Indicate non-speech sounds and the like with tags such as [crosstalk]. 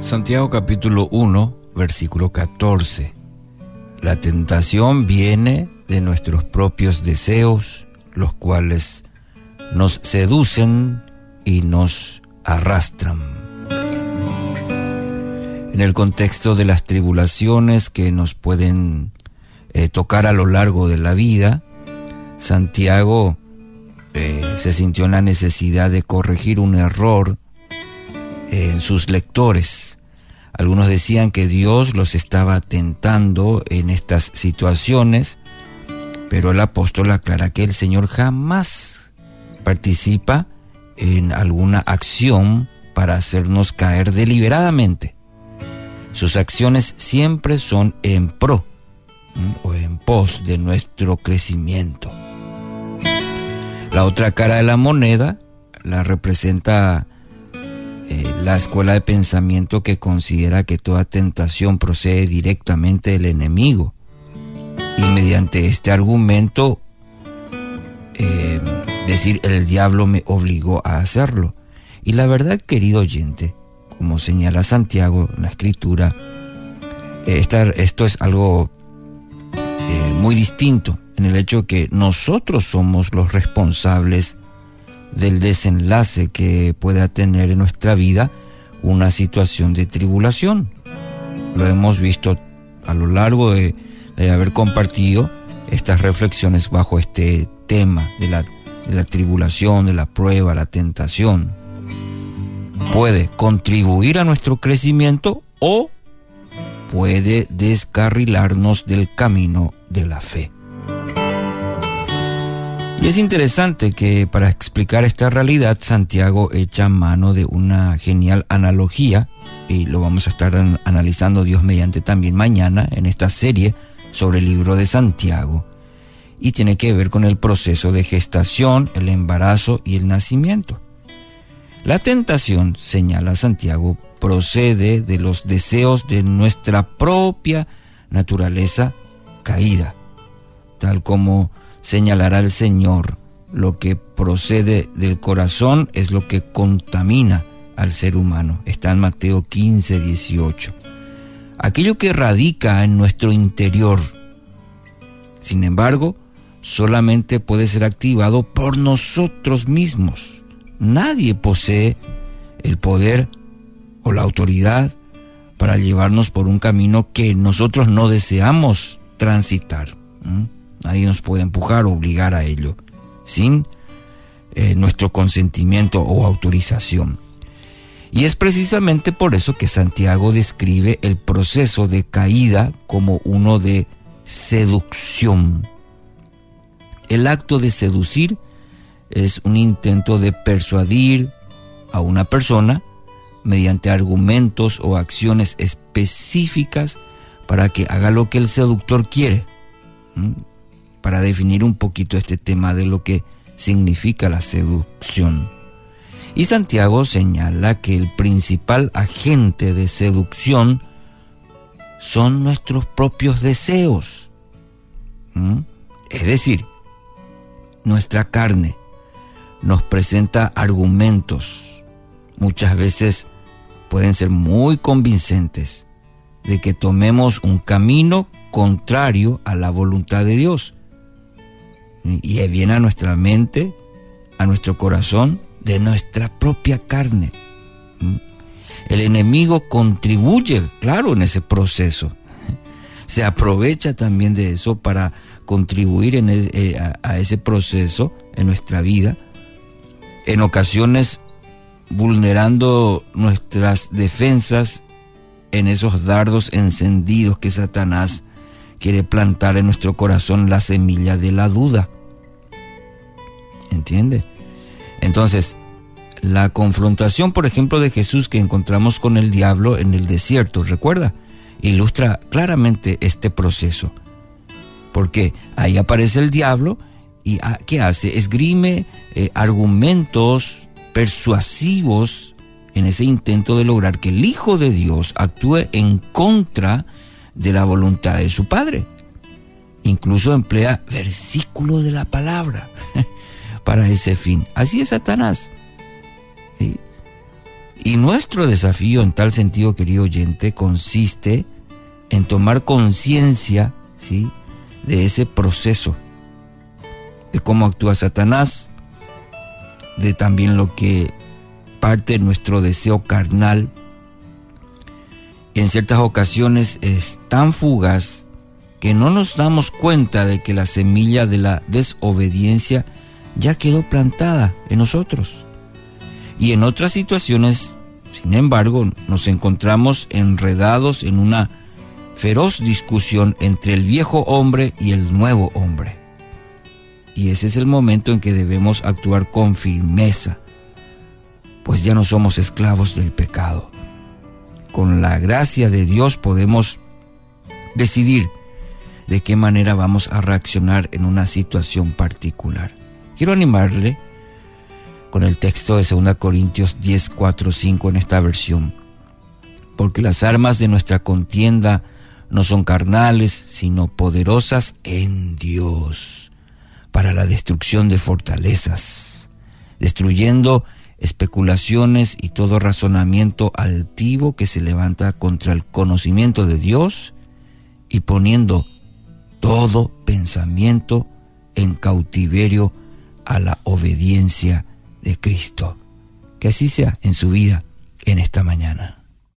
Santiago capítulo 1, versículo 14. La tentación viene de nuestros propios deseos, los cuales nos seducen y nos arrastran. En el contexto de las tribulaciones que nos pueden eh, tocar a lo largo de la vida, Santiago eh, se sintió en la necesidad de corregir un error en sus lectores. Algunos decían que Dios los estaba tentando en estas situaciones, pero el apóstol aclara que el Señor jamás participa en alguna acción para hacernos caer deliberadamente. Sus acciones siempre son en pro o en pos de nuestro crecimiento. La otra cara de la moneda la representa la escuela de pensamiento que considera que toda tentación procede directamente del enemigo. Y mediante este argumento, eh, decir el diablo me obligó a hacerlo. Y la verdad, querido oyente, como señala Santiago en la escritura, eh, esto es algo muy distinto en el hecho que nosotros somos los responsables del desenlace que pueda tener en nuestra vida una situación de tribulación. Lo hemos visto a lo largo de, haber compartido estas reflexiones bajo este tema de la, de la tribulación, de la prueba, la tentación. Puede contribuir a nuestro crecimiento o puede descarrilarnos del camino de la fe. Y es interesante que para explicar esta realidad Santiago echa mano de una genial analogía y lo vamos a estar analizando Dios mediante también mañana en esta serie sobre el libro de Santiago y tiene que ver con el proceso de gestación, el embarazo y el nacimiento. La tentación, señala Santiago, procede de los deseos de nuestra propia naturaleza caída, tal como señalará el Señor. Lo que procede del corazón es lo que contamina al ser humano. Está en Mateo 15, 18. Aquello que radica en nuestro interior, sin embargo, solamente puede ser activado por nosotros mismos. Nadie posee el poder o la autoridad para llevarnos por un camino que nosotros no deseamos transitar. Nadie nos puede empujar o obligar a ello sin eh, nuestro consentimiento o autorización. Y es precisamente por eso que Santiago describe el proceso de caída como uno de seducción. El acto de seducir es un intento de persuadir a una persona mediante argumentos o acciones específicas para que haga lo que el seductor quiere para definir un poquito este tema de lo que significa la seducción. Y Santiago señala que el principal agente de seducción son nuestros propios deseos. Es decir, nuestra carne nos presenta argumentos, muchas veces pueden ser muy convincentes, de que tomemos un camino contrario a la voluntad de Dios y viene a nuestra mente, a nuestro corazón, de nuestra propia carne. ¿Mm? El enemigo contribuye, claro, en ese proceso. [laughs] Se aprovecha también de eso para contribuir en eh, a ese proceso en nuestra vida. En ocasiones vulnerando nuestras defensas en esos dardos encendidos que Satanás quiere plantar en nuestro corazón la semilla de la duda. ¿Entiende? Entonces, la confrontación, por ejemplo, de Jesús que encontramos con el diablo en el desierto, recuerda, ilustra claramente este proceso. Porque ahí aparece el diablo y ah, ¿qué hace? Esgrime eh, argumentos persuasivos en ese intento de lograr que el Hijo de Dios actúe en contra de la voluntad de su Padre. Incluso emplea versículos de la palabra [laughs] para ese fin. Así es Satanás. Y nuestro desafío en tal sentido, querido oyente, consiste en tomar conciencia, ¿sí? de ese proceso, de cómo actúa Satanás, de también lo que parte nuestro deseo carnal, en ciertas ocasiones es tan fugaz que no nos damos cuenta de que la semilla de la desobediencia ya quedó plantada en nosotros. Y en otras situaciones, sin embargo, nos encontramos enredados en una feroz discusión entre el viejo hombre y el nuevo hombre. Y ese es el momento en que debemos actuar con firmeza, pues ya no somos esclavos del pecado. Con la gracia de Dios podemos decidir de qué manera vamos a reaccionar en una situación particular. Quiero animarle con el texto de 2 Corintios 10, 4, 5 en esta versión, porque las armas de nuestra contienda no son carnales, sino poderosas en Dios para la destrucción de fortalezas, destruyendo especulaciones y todo razonamiento altivo que se levanta contra el conocimiento de Dios y poniendo todo pensamiento en cautiverio a la obediencia de Cristo. Que así sea en su vida en esta mañana.